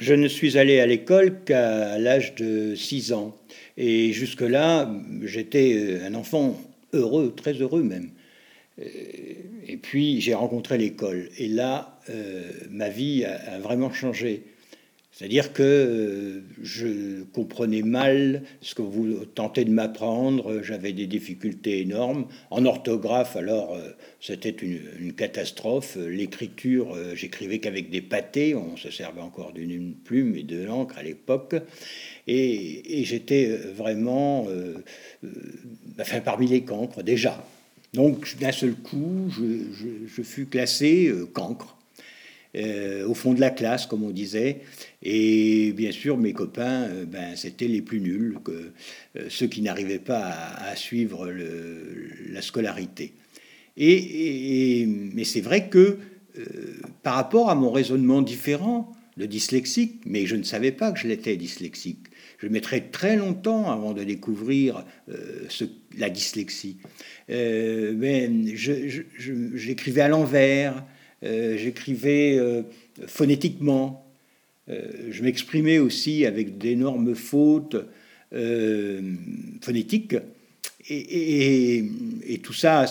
Je ne suis allé à l'école qu'à l'âge de 6 ans. Et jusque-là, j'étais un enfant heureux, très heureux même. Et puis j'ai rencontré l'école. Et là, ma vie a, vraiment changé. C'est-à-dire que euh, je comprenais mal ce que vous tentez de m'apprendre, j'avais des difficultés énormes. En orthographe, alors, euh, c'était une, catastrophe. L'écriture, euh, j'écrivais qu'avec des pâtés, on se servait encore d'une plume et de l'encre à l'époque. Et, j'étais vraiment enfin, parmi les cancres déjà. Donc d'un seul coup, je fus classé cancre. Euh, au fond de la classe, comme on disait. Et bien sûr, mes copains, euh, ben, c'était les plus nuls, que, euh, ceux qui n'arrivaient pas à, suivre la scolarité. Et, mais c'est vrai que par rapport à mon raisonnement différent, le dyslexique, mais je ne savais pas que je l'étais dyslexique. Je mettrais très longtemps avant de découvrir ce, la dyslexie. mais j'écrivais à l'envers, j'écrivais euh, phonétiquement, euh, je m'exprimais aussi avec d'énormes fautes phonétiques. Et, tout ça,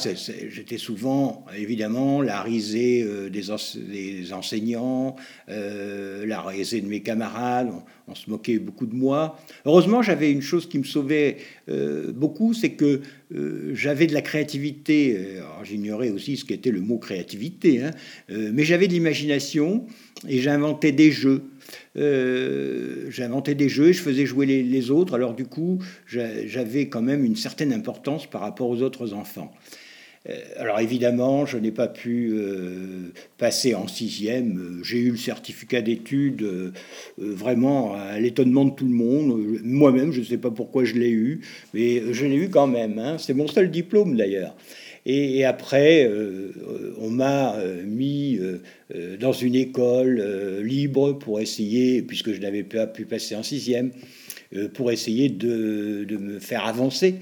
j'étais souvent, évidemment, la risée des, enseignants, la risée de mes camarades, on, se moquait beaucoup de moi. Heureusement, j'avais une chose qui me sauvait beaucoup, c'est que euh, j'avais de la créativité, euh, j'ignorais aussi ce qu'était le mot créativité, hein, euh, mais j'avais de l'imagination et j'inventais des jeux. j'inventais des jeux et je faisais jouer les autres, alors du coup j'avais quand même une certaine importance par rapport aux autres enfants. Alors évidemment, je n'ai pas pu passer en sixième. J'ai eu le certificat d'études vraiment à l'étonnement de tout le monde. Moi-même, je ne sais pas pourquoi je l'ai eu, mais je l'ai eu quand même. Hein. C'est mon seul diplôme d'ailleurs. Et, après, on m'a mis dans une école libre pour essayer, puisque je n'avais pas pu passer en sixième, pour essayer de me faire avancer.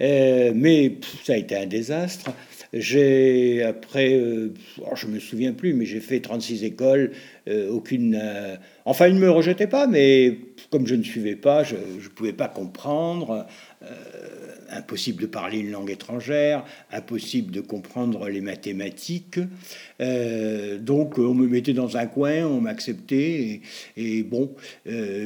Euh, mais ça a été un désastre. J'ai, après, euh, oh, je me souviens plus, mais j'ai fait 36 écoles, euh, aucune. enfin, ils ne me rejetaient pas, mais comme je ne suivais pas, je ne pouvais pas comprendre. impossible de parler une langue étrangère, impossible de comprendre les mathématiques. donc, on me mettait dans un coin, on m'acceptait. Et, bon,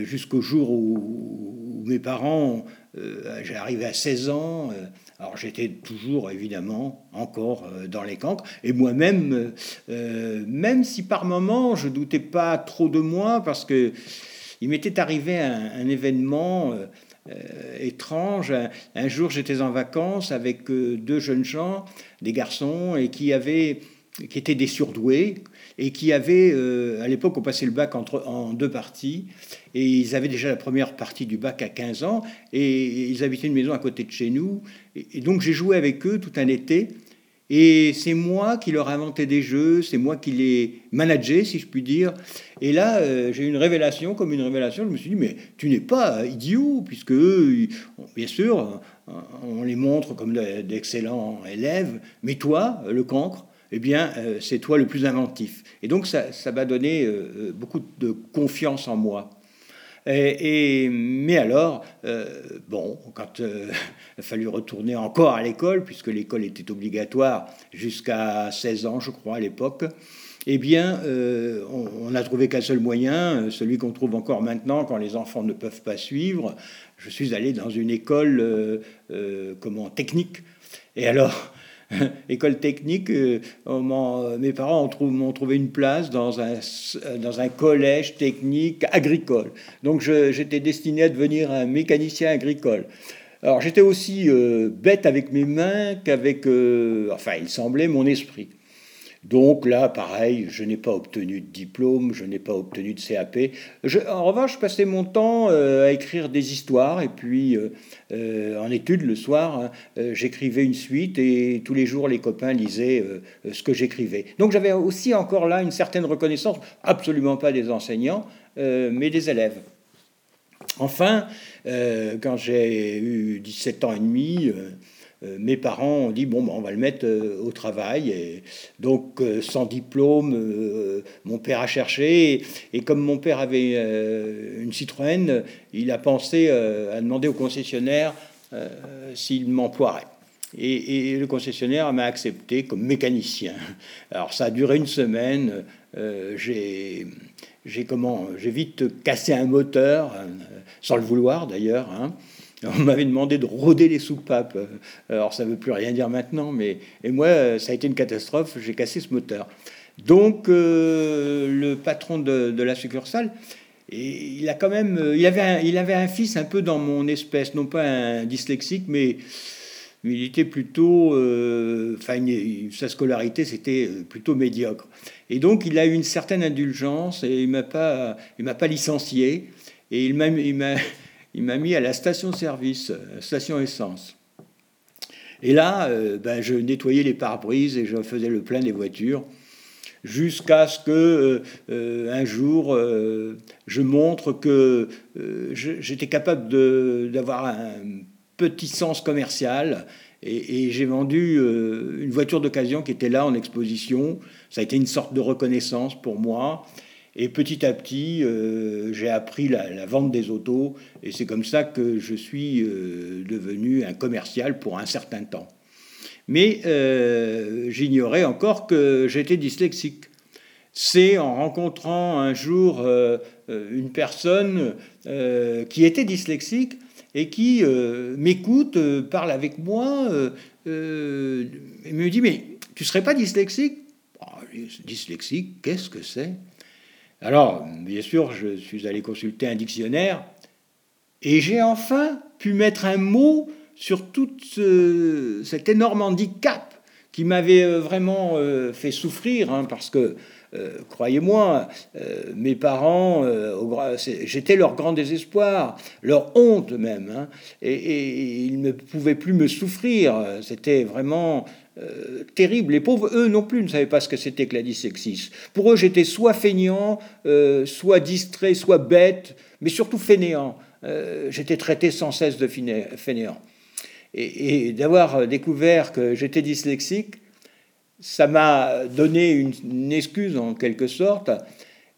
jusqu'au jour où mes parents euh, arrivé à 16 ans. Euh, alors j'étais toujours, évidemment, encore euh, dans les cancres. Et moi-même, même si par moments je doutais pas trop de moi, parce que il m'était arrivé un, événement étrange. Un, jour, j'étais en vacances avec deux jeunes gens, des garçons, et qui avaient, qui étaient des surdoués, et qui avaient, à l'époque, on passait le bac entre, en deux parties, et ils avaient déjà la première partie du bac à 15 ans, et ils habitaient une maison à côté de chez nous. Et donc j'ai joué avec eux tout un été. Et c'est moi qui leur inventais des jeux, c'est moi qui les manageais, si je puis dire. Et là, euh, j'ai eu une révélation, comme une révélation. Je me suis dit, mais tu n'es pas idiot, puisque bien sûr, on les montre comme d'excellents élèves, mais toi, le cancre, eh bien, euh, c'est toi le plus inventif. Et donc, ça m'a donné euh, beaucoup de confiance en moi. Et, mais alors, euh, bon, quand euh, il a fallu retourner encore à l'école, puisque l'école était obligatoire jusqu'à 16 ans, je crois, à l'époque, eh bien, euh, on n'a trouvé qu'un seul moyen, celui qu'on trouve encore maintenant quand les enfants ne peuvent pas suivre. Je suis allé dans une école comment, technique. Et alors, école technique, euh, mes parents m'ont trouvé une place dans un, un collège technique agricole. Donc j'étais destiné à devenir un mécanicien agricole. Alors j'étais aussi euh, bête avec mes mains qu'avec, euh, enfin il semblait, mon esprit. Donc là, pareil, je n'ai pas obtenu de diplôme, je n'ai pas obtenu de CAP. en revanche, je passais mon temps euh, à écrire des histoires et puis euh, euh, en études le soir, hein, j'écrivais une suite et tous les jours les copains lisaient ce que j'écrivais. Donc j'avais aussi encore là une certaine reconnaissance, absolument pas des enseignants, mais des élèves. Enfin, quand j'ai eu 17 ans et demi, mes parents ont dit bon, ben, on va le mettre euh, au travail. Et donc, sans diplôme, mon père a cherché. Et, comme mon père avait une Citroën, il a pensé à demander au concessionnaire s'il m'emploierait. Et, le concessionnaire m'a accepté comme mécanicien. Alors, ça a duré une semaine. j'ai j'ai comment j'ai vite cassé un moteur sans le vouloir d'ailleurs hein. On m'avait demandé de rôder les soupapes. Alors ça ne veut plus rien dire maintenant, mais et moi, ça a été une catastrophe. J'ai cassé ce moteur. Donc euh, le patron de, la succursale, il a quand même, euh, il avait, un, il avait un fils un peu dans mon espèce, non pas un dyslexique, mais il était plutôt, euh, sa scolarité c'était plutôt médiocre. Et donc il a eu une certaine indulgence et il m'a pas, il m'a pas licencié. Et il m'a, il m'a, mis à la station-service, euh, station essence. Et là, euh, ben, je nettoyais les pare-brises et je faisais le plein des voitures jusqu'à ce que euh, un jour je montre que j'étais capable d'avoir un petit sens commercial et j'ai vendu une voiture d'occasion qui était là en exposition. Ça a été une sorte de reconnaissance pour moi. Et petit à petit, euh, j'ai appris la, vente des autos, et c'est comme ça que je suis euh, devenu un commercial pour un certain temps. Mais euh, j'ignorais encore que j'étais dyslexique. C'est en rencontrant un jour une personne qui était dyslexique et qui m'écoute, parle avec moi, et me dit, mais tu serais pas dyslexique? Ah, Dyslexique, qu'est-ce que c'est? Alors, bien sûr, je suis allé consulter un dictionnaire et j'ai enfin pu mettre un mot sur tout cet énorme handicap qui m'avait euh, vraiment euh, fait souffrir, hein, parce que, euh, croyez-moi, mes parents, j'étais leur grand désespoir, leur honte même, hein, et, ils ne pouvaient plus me souffrir. C'était vraiment euh, terrible. Les pauvres, eux non plus, ne savaient pas ce que c'était que la dyslexie. Pour eux, j'étais soit feignant, euh, soit distrait, soit bête, mais surtout fainéant. Euh, j'étais traité sans cesse de fainéant. Et, d'avoir découvert que j'étais dyslexique, ça m'a donné une, excuse en quelque sorte.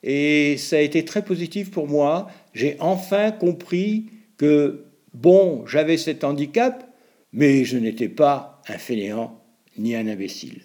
Et ça a été très positif pour moi. J'ai enfin compris que, bon, j'avais cet handicap, mais je n'étais pas un fainéant ni un imbécile.